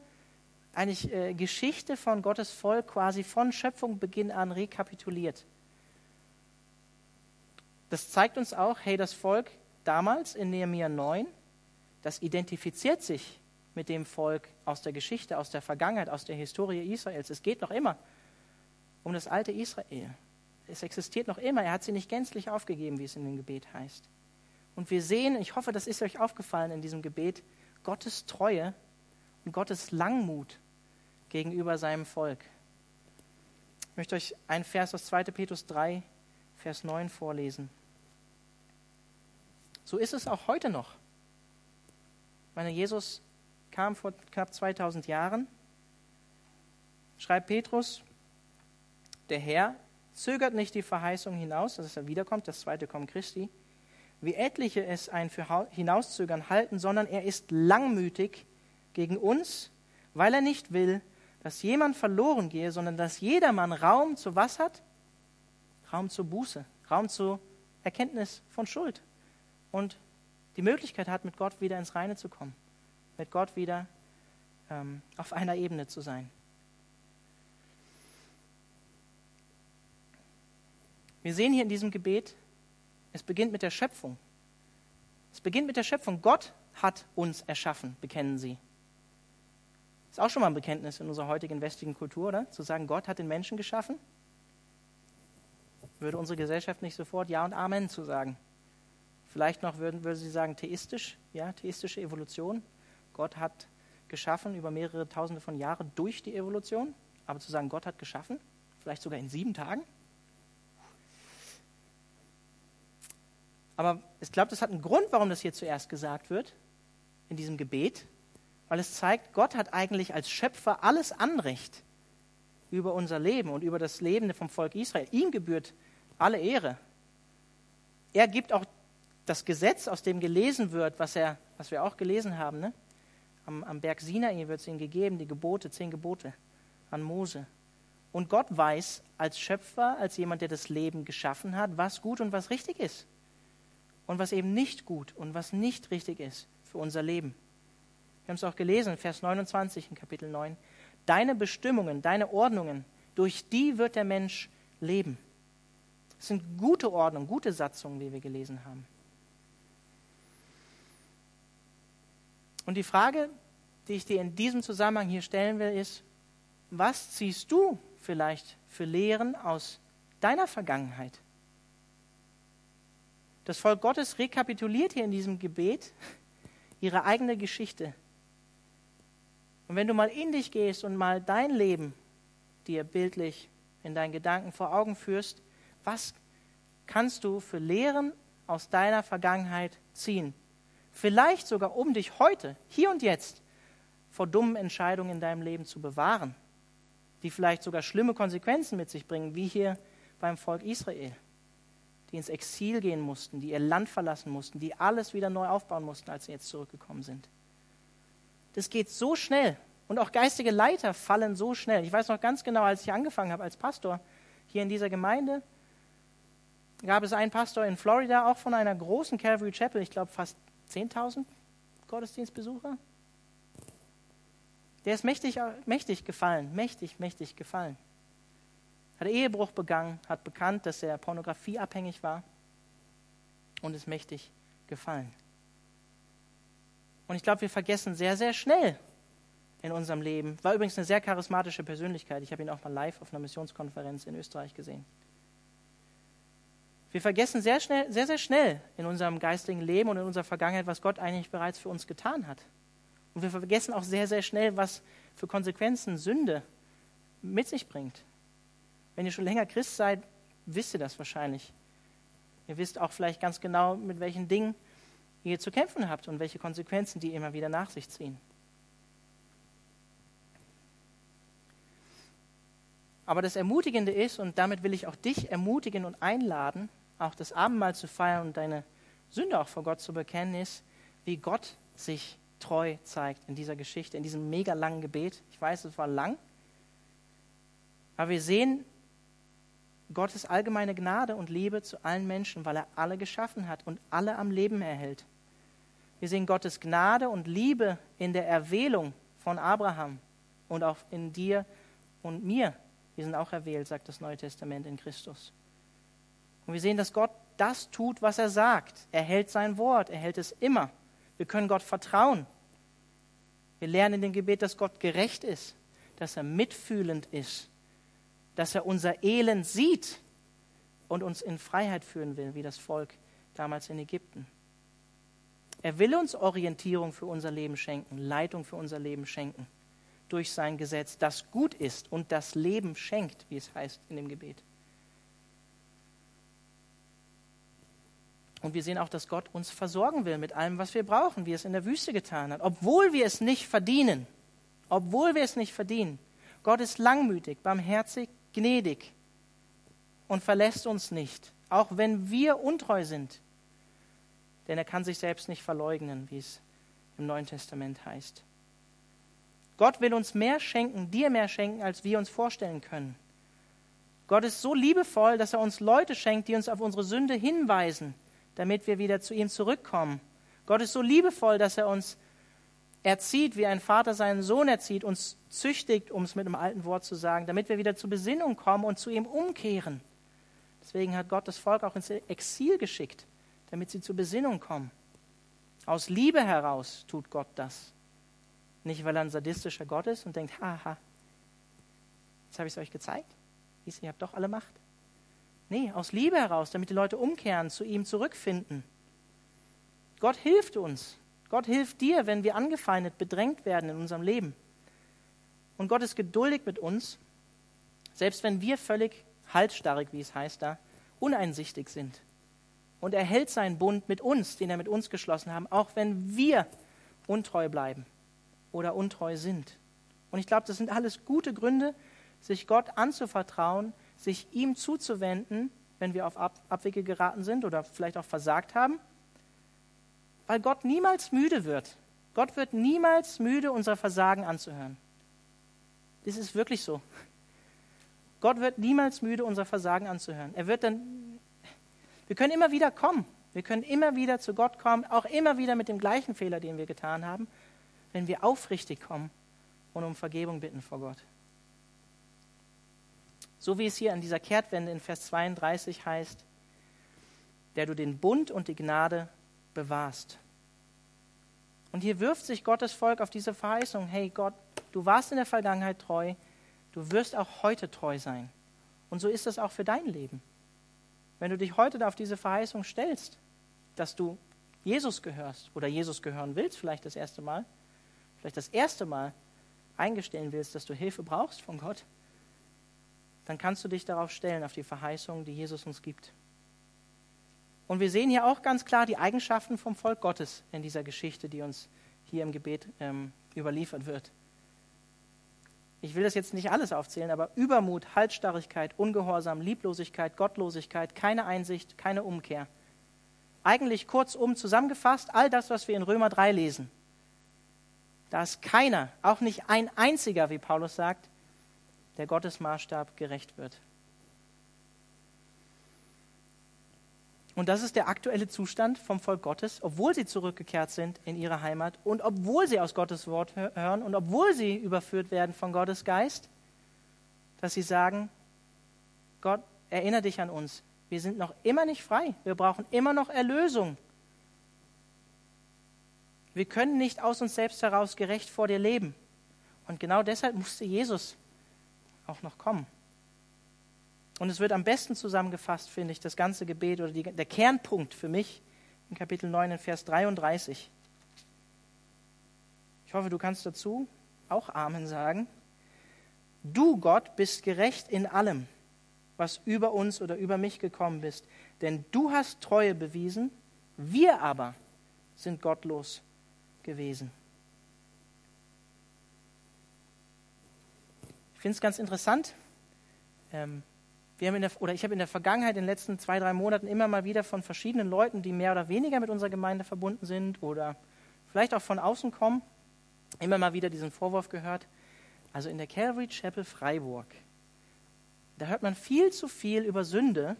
eigentlich, äh, Geschichte von Gottes Volk quasi von Schöpfungbeginn an rekapituliert. Das zeigt uns auch, hey, das Volk damals in Nehemiah 9, das identifiziert sich mit dem Volk aus der Geschichte, aus der Vergangenheit, aus der Historie Israels. Es geht noch immer um das alte Israel. Es existiert noch immer. Er hat sie nicht gänzlich aufgegeben, wie es in dem Gebet heißt. Und wir sehen, ich hoffe, das ist euch aufgefallen in diesem Gebet, Gottes Treue und Gottes Langmut gegenüber seinem Volk. Ich möchte euch einen Vers aus 2. Petrus 3, Vers 9 vorlesen. So ist es auch heute noch. Meine, Jesus kam vor knapp 2000 Jahren, schreibt Petrus, der Herr zögert nicht die Verheißung hinaus, dass er wiederkommt, das zweite Kommen Christi, wie etliche es ein für Hinauszögern halten, sondern er ist langmütig gegen uns, weil er nicht will, dass jemand verloren gehe, sondern dass jedermann Raum zu was hat? Raum zur Buße, Raum zur Erkenntnis von Schuld und die Möglichkeit hat, mit Gott wieder ins Reine zu kommen, mit Gott wieder ähm, auf einer Ebene zu sein. Wir sehen hier in diesem Gebet, es beginnt mit der Schöpfung. Es beginnt mit der Schöpfung. Gott hat uns erschaffen, bekennen sie. Ist auch schon mal ein Bekenntnis in unserer heutigen westlichen Kultur, oder? Zu sagen, Gott hat den Menschen geschaffen. Würde unsere Gesellschaft nicht sofort Ja und Amen zu sagen. Vielleicht noch würden, würde sie sagen, theistisch, ja, theistische Evolution. Gott hat geschaffen über mehrere Tausende von Jahren durch die Evolution. Aber zu sagen, Gott hat geschaffen, vielleicht sogar in sieben Tagen, Aber ich glaube, das hat einen Grund, warum das hier zuerst gesagt wird, in diesem Gebet, weil es zeigt, Gott hat eigentlich als Schöpfer alles Anrecht über unser Leben und über das Leben vom Volk Israel. Ihm gebührt alle Ehre. Er gibt auch das Gesetz, aus dem gelesen wird, was, er, was wir auch gelesen haben. Ne? Am, am Berg Sinai wird es ihm gegeben, die Gebote, zehn Gebote an Mose. Und Gott weiß als Schöpfer, als jemand, der das Leben geschaffen hat, was gut und was richtig ist und was eben nicht gut und was nicht richtig ist für unser Leben. Wir haben es auch gelesen, Vers 29 in Kapitel 9. Deine Bestimmungen, deine Ordnungen, durch die wird der Mensch leben. Es sind gute Ordnungen, gute Satzungen, wie wir gelesen haben. Und die Frage, die ich dir in diesem Zusammenhang hier stellen will, ist, was ziehst du vielleicht für Lehren aus deiner Vergangenheit? Das Volk Gottes rekapituliert hier in diesem Gebet ihre eigene Geschichte. Und wenn du mal in dich gehst und mal dein Leben dir bildlich in deinen Gedanken vor Augen führst, was kannst du für Lehren aus deiner Vergangenheit ziehen? Vielleicht sogar, um dich heute, hier und jetzt, vor dummen Entscheidungen in deinem Leben zu bewahren, die vielleicht sogar schlimme Konsequenzen mit sich bringen, wie hier beim Volk Israel die ins Exil gehen mussten, die ihr Land verlassen mussten, die alles wieder neu aufbauen mussten, als sie jetzt zurückgekommen sind. Das geht so schnell. Und auch geistige Leiter fallen so schnell. Ich weiß noch ganz genau, als ich angefangen habe als Pastor hier in dieser Gemeinde, gab es einen Pastor in Florida, auch von einer großen Calvary Chapel, ich glaube fast 10.000 Gottesdienstbesucher. Der ist mächtig, mächtig gefallen, mächtig, mächtig gefallen hat Ehebruch begangen, hat bekannt, dass er pornografieabhängig war und ist mächtig gefallen. Und ich glaube, wir vergessen sehr, sehr schnell in unserem Leben. War übrigens eine sehr charismatische Persönlichkeit. Ich habe ihn auch mal live auf einer Missionskonferenz in Österreich gesehen. Wir vergessen sehr, schnell, sehr, sehr schnell in unserem geistigen Leben und in unserer Vergangenheit, was Gott eigentlich bereits für uns getan hat. Und wir vergessen auch sehr, sehr schnell, was für Konsequenzen Sünde mit sich bringt. Wenn ihr schon länger Christ seid, wisst ihr das wahrscheinlich. Ihr wisst auch vielleicht ganz genau, mit welchen Dingen ihr zu kämpfen habt und welche Konsequenzen die immer wieder nach sich ziehen. Aber das Ermutigende ist, und damit will ich auch dich ermutigen und einladen, auch das Abendmahl zu feiern und deine Sünde auch vor Gott zu bekennen, ist, wie Gott sich treu zeigt in dieser Geschichte, in diesem mega langen Gebet. Ich weiß, es war lang, aber wir sehen, Gottes allgemeine Gnade und Liebe zu allen Menschen, weil er alle geschaffen hat und alle am Leben erhält. Wir sehen Gottes Gnade und Liebe in der Erwählung von Abraham und auch in dir und mir. Wir sind auch erwählt, sagt das Neue Testament in Christus. Und wir sehen, dass Gott das tut, was er sagt. Er hält sein Wort, er hält es immer. Wir können Gott vertrauen. Wir lernen in dem Gebet, dass Gott gerecht ist, dass er mitfühlend ist, dass er unser Elend sieht und uns in Freiheit führen will, wie das Volk damals in Ägypten. Er will uns Orientierung für unser Leben schenken, Leitung für unser Leben schenken, durch sein Gesetz, das gut ist und das Leben schenkt, wie es heißt in dem Gebet. Und wir sehen auch, dass Gott uns versorgen will mit allem, was wir brauchen, wie es in der Wüste getan hat, obwohl wir es nicht verdienen. Obwohl wir es nicht verdienen. Gott ist langmütig, barmherzig, gnädig und verlässt uns nicht, auch wenn wir untreu sind. Denn er kann sich selbst nicht verleugnen, wie es im Neuen Testament heißt. Gott will uns mehr schenken, dir mehr schenken, als wir uns vorstellen können. Gott ist so liebevoll, dass er uns Leute schenkt, die uns auf unsere Sünde hinweisen, damit wir wieder zu ihm zurückkommen. Gott ist so liebevoll, dass er uns erzieht, wie ein Vater seinen Sohn erzieht, uns züchtigt, um es mit einem alten Wort zu sagen, damit wir wieder zur Besinnung kommen und zu ihm umkehren. Deswegen hat Gott das Volk auch ins Exil geschickt, damit sie zur Besinnung kommen. Aus Liebe heraus tut Gott das. Nicht, weil er ein sadistischer Gott ist und denkt, haha, jetzt habe ich es euch gezeigt. Ihr habt doch alle Macht. Nee, aus Liebe heraus, damit die Leute umkehren, zu ihm zurückfinden. Gott hilft uns. Gott hilft dir, wenn wir angefeindet, bedrängt werden in unserem Leben. Und Gott ist geduldig mit uns, selbst wenn wir völlig halsstarrig, wie es heißt da, uneinsichtig sind. Und er hält seinen Bund mit uns, den er mit uns geschlossen haben, auch wenn wir untreu bleiben oder untreu sind. Und ich glaube, das sind alles gute Gründe, sich Gott anzuvertrauen, sich ihm zuzuwenden, wenn wir auf Abwege geraten sind oder vielleicht auch versagt haben, weil Gott niemals müde wird. Gott wird niemals müde, unser Versagen anzuhören. Das ist wirklich so. Gott wird niemals müde, unser Versagen anzuhören. Er wird dann, wir können immer wieder kommen. Wir können immer wieder zu Gott kommen, auch immer wieder mit dem gleichen Fehler, den wir getan haben, wenn wir aufrichtig kommen und um Vergebung bitten vor Gott. So wie es hier an dieser Kehrtwende in Vers 32 heißt, der du den Bund und die Gnade bewahrst. Und hier wirft sich Gottes Volk auf diese Verheißung, hey Gott, du warst in der Vergangenheit treu, du wirst auch heute treu sein. Und so ist es auch für dein Leben. Wenn du dich heute auf diese Verheißung stellst, dass du Jesus gehörst oder Jesus gehören willst, vielleicht das erste Mal, vielleicht das erste Mal eingestellen willst, dass du Hilfe brauchst von Gott, dann kannst du dich darauf stellen, auf die Verheißung, die Jesus uns gibt. Und wir sehen hier auch ganz klar die Eigenschaften vom Volk Gottes in dieser Geschichte, die uns hier im Gebet ähm, überliefert wird. Ich will das jetzt nicht alles aufzählen, aber Übermut, Halsstarrigkeit, Ungehorsam, Lieblosigkeit, Gottlosigkeit, keine Einsicht, keine Umkehr. Eigentlich kurzum zusammengefasst all das, was wir in Römer 3 lesen. Da ist keiner, auch nicht ein einziger, wie Paulus sagt, der Gottes Maßstab gerecht wird. Und das ist der aktuelle Zustand vom Volk Gottes, obwohl sie zurückgekehrt sind in ihre Heimat und obwohl sie aus Gottes Wort hören und obwohl sie überführt werden von Gottes Geist, dass sie sagen, Gott, erinnere dich an uns. Wir sind noch immer nicht frei. Wir brauchen immer noch Erlösung. Wir können nicht aus uns selbst heraus gerecht vor dir leben. Und genau deshalb musste Jesus auch noch kommen. Und es wird am besten zusammengefasst, finde ich, das ganze Gebet oder die, der Kernpunkt für mich in Kapitel 9 in Vers 33. Ich hoffe, du kannst dazu auch Amen sagen. Du, Gott, bist gerecht in allem, was über uns oder über mich gekommen bist, denn du hast Treue bewiesen, wir aber sind gottlos gewesen. Ich finde es ganz interessant. Ähm, wir haben in der, oder ich habe in der Vergangenheit, in den letzten zwei, drei Monaten immer mal wieder von verschiedenen Leuten, die mehr oder weniger mit unserer Gemeinde verbunden sind oder vielleicht auch von außen kommen, immer mal wieder diesen Vorwurf gehört. Also in der Calvary Chapel Freiburg, da hört man viel zu viel über Sünde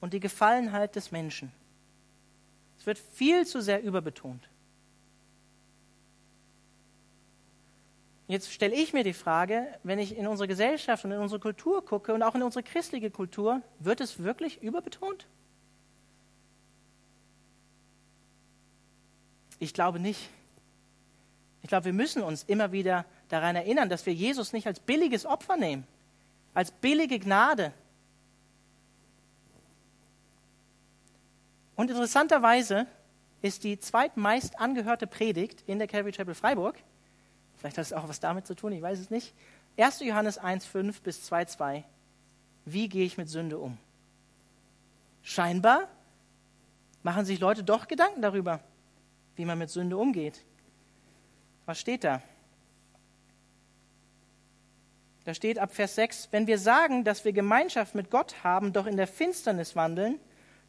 und die Gefallenheit des Menschen. Es wird viel zu sehr überbetont. Jetzt stelle ich mir die Frage, wenn ich in unsere Gesellschaft und in unsere Kultur gucke und auch in unsere christliche Kultur, wird es wirklich überbetont? Ich glaube nicht. Ich glaube, wir müssen uns immer wieder daran erinnern, dass wir Jesus nicht als billiges Opfer nehmen, als billige Gnade. Und interessanterweise ist die zweitmeist angehörte Predigt in der Calvary Chapel Freiburg Vielleicht hat es auch was damit zu tun, ich weiß es nicht. 1. Johannes 1, 5 bis 2, 2. Wie gehe ich mit Sünde um? Scheinbar machen sich Leute doch Gedanken darüber, wie man mit Sünde umgeht. Was steht da? Da steht ab Vers 6, wenn wir sagen, dass wir Gemeinschaft mit Gott haben, doch in der Finsternis wandeln,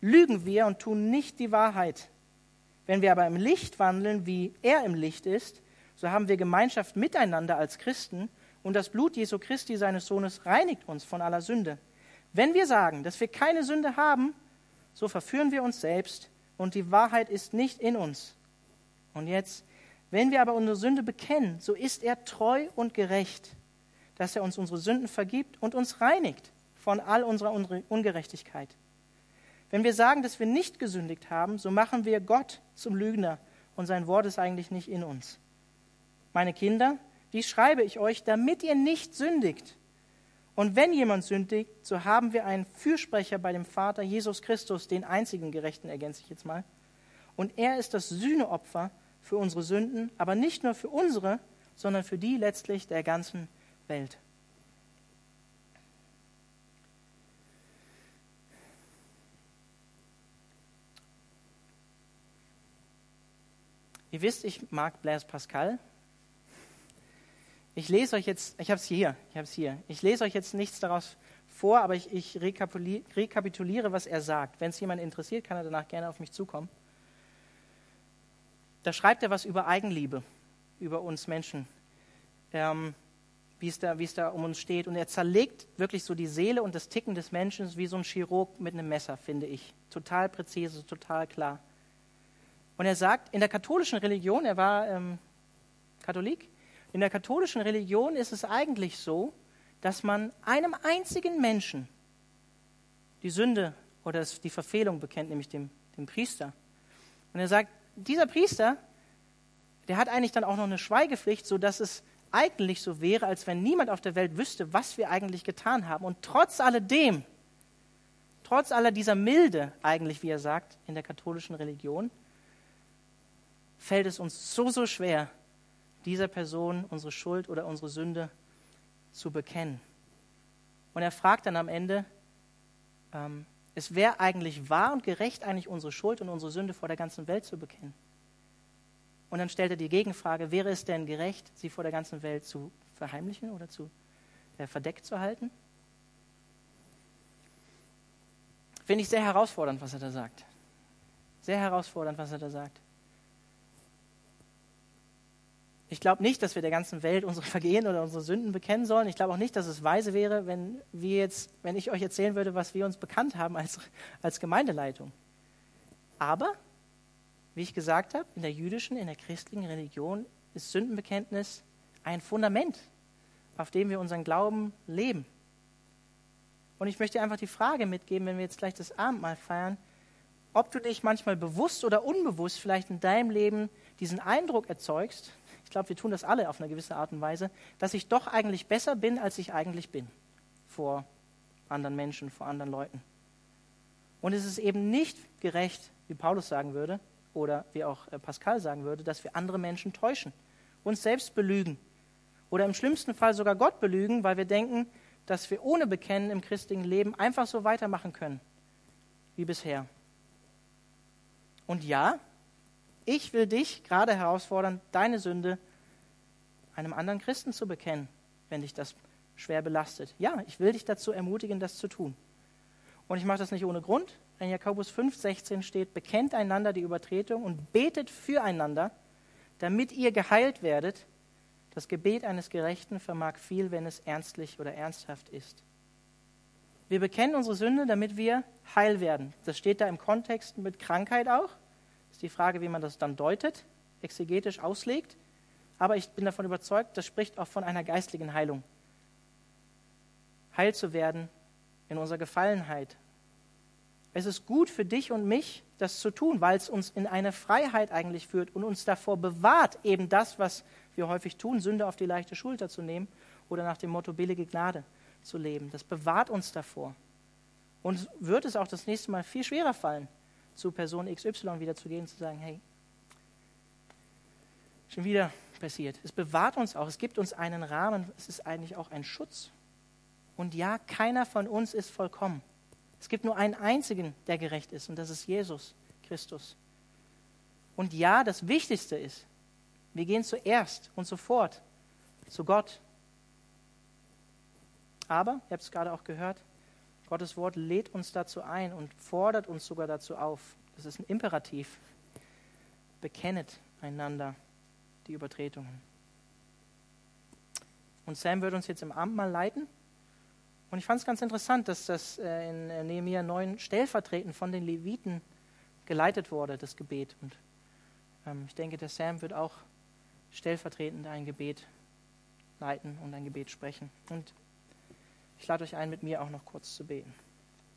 lügen wir und tun nicht die Wahrheit. Wenn wir aber im Licht wandeln, wie er im Licht ist, so haben wir Gemeinschaft miteinander als Christen und das Blut Jesu Christi, seines Sohnes, reinigt uns von aller Sünde. Wenn wir sagen, dass wir keine Sünde haben, so verführen wir uns selbst und die Wahrheit ist nicht in uns. Und jetzt, wenn wir aber unsere Sünde bekennen, so ist er treu und gerecht, dass er uns unsere Sünden vergibt und uns reinigt von all unserer Ungerechtigkeit. Wenn wir sagen, dass wir nicht gesündigt haben, so machen wir Gott zum Lügner und sein Wort ist eigentlich nicht in uns. Meine Kinder, dies schreibe ich euch, damit ihr nicht sündigt. Und wenn jemand sündigt, so haben wir einen Fürsprecher bei dem Vater, Jesus Christus, den einzigen Gerechten, ergänze ich jetzt mal. Und er ist das Sühneopfer für unsere Sünden, aber nicht nur für unsere, sondern für die letztlich der ganzen Welt. Ihr wisst, ich mag Blaise Pascal, ich lese euch jetzt, ich habe es hier, ich habe es hier. Ich lese euch jetzt nichts daraus vor, aber ich, ich rekapituliere, was er sagt. Wenn es jemand interessiert, kann er danach gerne auf mich zukommen. Da schreibt er was über Eigenliebe, über uns Menschen, ähm, wie, es da, es da um uns steht. Und er zerlegt wirklich so die Seele und das Ticken des Menschen wie so ein Chirurg mit einem Messer, finde ich. Total präzise, total klar. Und er sagt, in der katholischen Religion, er war ähm, Katholik, in der katholischen Religion ist es eigentlich so, dass man einem einzigen Menschen die Sünde oder die Verfehlung bekennt, nämlich dem, dem Priester. Und er sagt, dieser Priester, der hat eigentlich dann auch noch eine Schweigepflicht, sodass es eigentlich so wäre, als wenn niemand auf der Welt wüsste, was wir eigentlich getan haben. Und trotz alledem, trotz aller dieser Milde eigentlich, wie er sagt, in der katholischen Religion, fällt es uns so, so schwer, dieser Person unsere Schuld oder unsere Sünde zu bekennen. Und er fragt dann am Ende, ähm, es wäre eigentlich wahr und gerecht, eigentlich unsere Schuld und unsere Sünde vor der ganzen Welt zu bekennen. Und dann stellt er die Gegenfrage, wäre es denn gerecht, sie vor der ganzen Welt zu verheimlichen oder zu äh, verdeckt zu halten? Finde ich sehr herausfordernd, was er da sagt. Sehr herausfordernd, was er da sagt. Ich glaube nicht, dass wir der ganzen Welt unsere Vergehen oder unsere Sünden bekennen sollen. Ich glaube auch nicht, dass es weise wäre, wenn, wir jetzt, wenn ich euch erzählen würde, was wir uns bekannt haben als, als Gemeindeleitung. Aber, wie ich gesagt habe, in der jüdischen, in der christlichen Religion ist Sündenbekenntnis ein Fundament, auf dem wir unseren Glauben leben. Und ich möchte einfach die Frage mitgeben, wenn wir jetzt gleich das Abendmahl feiern, ob du dich manchmal bewusst oder unbewusst vielleicht in deinem Leben diesen Eindruck erzeugst, ich glaube, wir tun das alle auf eine gewisse Art und Weise, dass ich doch eigentlich besser bin, als ich eigentlich bin vor anderen Menschen, vor anderen Leuten. Und es ist eben nicht gerecht, wie Paulus sagen würde, oder wie auch äh, Pascal sagen würde, dass wir andere Menschen täuschen, uns selbst belügen oder im schlimmsten Fall sogar Gott belügen, weil wir denken, dass wir ohne Bekennen im christlichen Leben einfach so weitermachen können wie bisher. Und ja, ich will dich gerade herausfordern, deine Sünde einem anderen Christen zu bekennen, wenn dich das schwer belastet. Ja, ich will dich dazu ermutigen, das zu tun. Und ich mache das nicht ohne Grund. In Jakobus 5, 16 steht, bekennt einander die Übertretung und betet füreinander, damit ihr geheilt werdet. Das Gebet eines Gerechten vermag viel, wenn es ernstlich oder ernsthaft ist. Wir bekennen unsere Sünde, damit wir heil werden. Das steht da im Kontext mit Krankheit auch. Ist die Frage, wie man das dann deutet, exegetisch auslegt. Aber ich bin davon überzeugt, das spricht auch von einer geistlichen Heilung. Heil zu werden in unserer Gefallenheit. Es ist gut für dich und mich, das zu tun, weil es uns in eine Freiheit eigentlich führt und uns davor bewahrt, eben das, was wir häufig tun, Sünde auf die leichte Schulter zu nehmen oder nach dem Motto billige Gnade zu leben. Das bewahrt uns davor. Und wird es auch das nächste Mal viel schwerer fallen, zu Person XY wieder zu gehen und zu sagen, hey, schon wieder passiert. Es bewahrt uns auch, es gibt uns einen Rahmen, es ist eigentlich auch ein Schutz. Und ja, keiner von uns ist vollkommen. Es gibt nur einen einzigen, der gerecht ist, und das ist Jesus Christus. Und ja, das Wichtigste ist, wir gehen zuerst und sofort zu Gott. Aber, ihr habt es gerade auch gehört, Gottes Wort lädt uns dazu ein und fordert uns sogar dazu auf. Das ist ein Imperativ. Bekennet einander die Übertretungen. Und Sam wird uns jetzt im Amt mal leiten. Und ich fand es ganz interessant, dass das äh, in äh, Nehemiah 9 stellvertretend von den Leviten geleitet wurde, das Gebet. Und ähm, ich denke, der Sam wird auch stellvertretend ein Gebet leiten und ein Gebet sprechen. Und ich lade euch ein, mit mir auch noch kurz zu beten.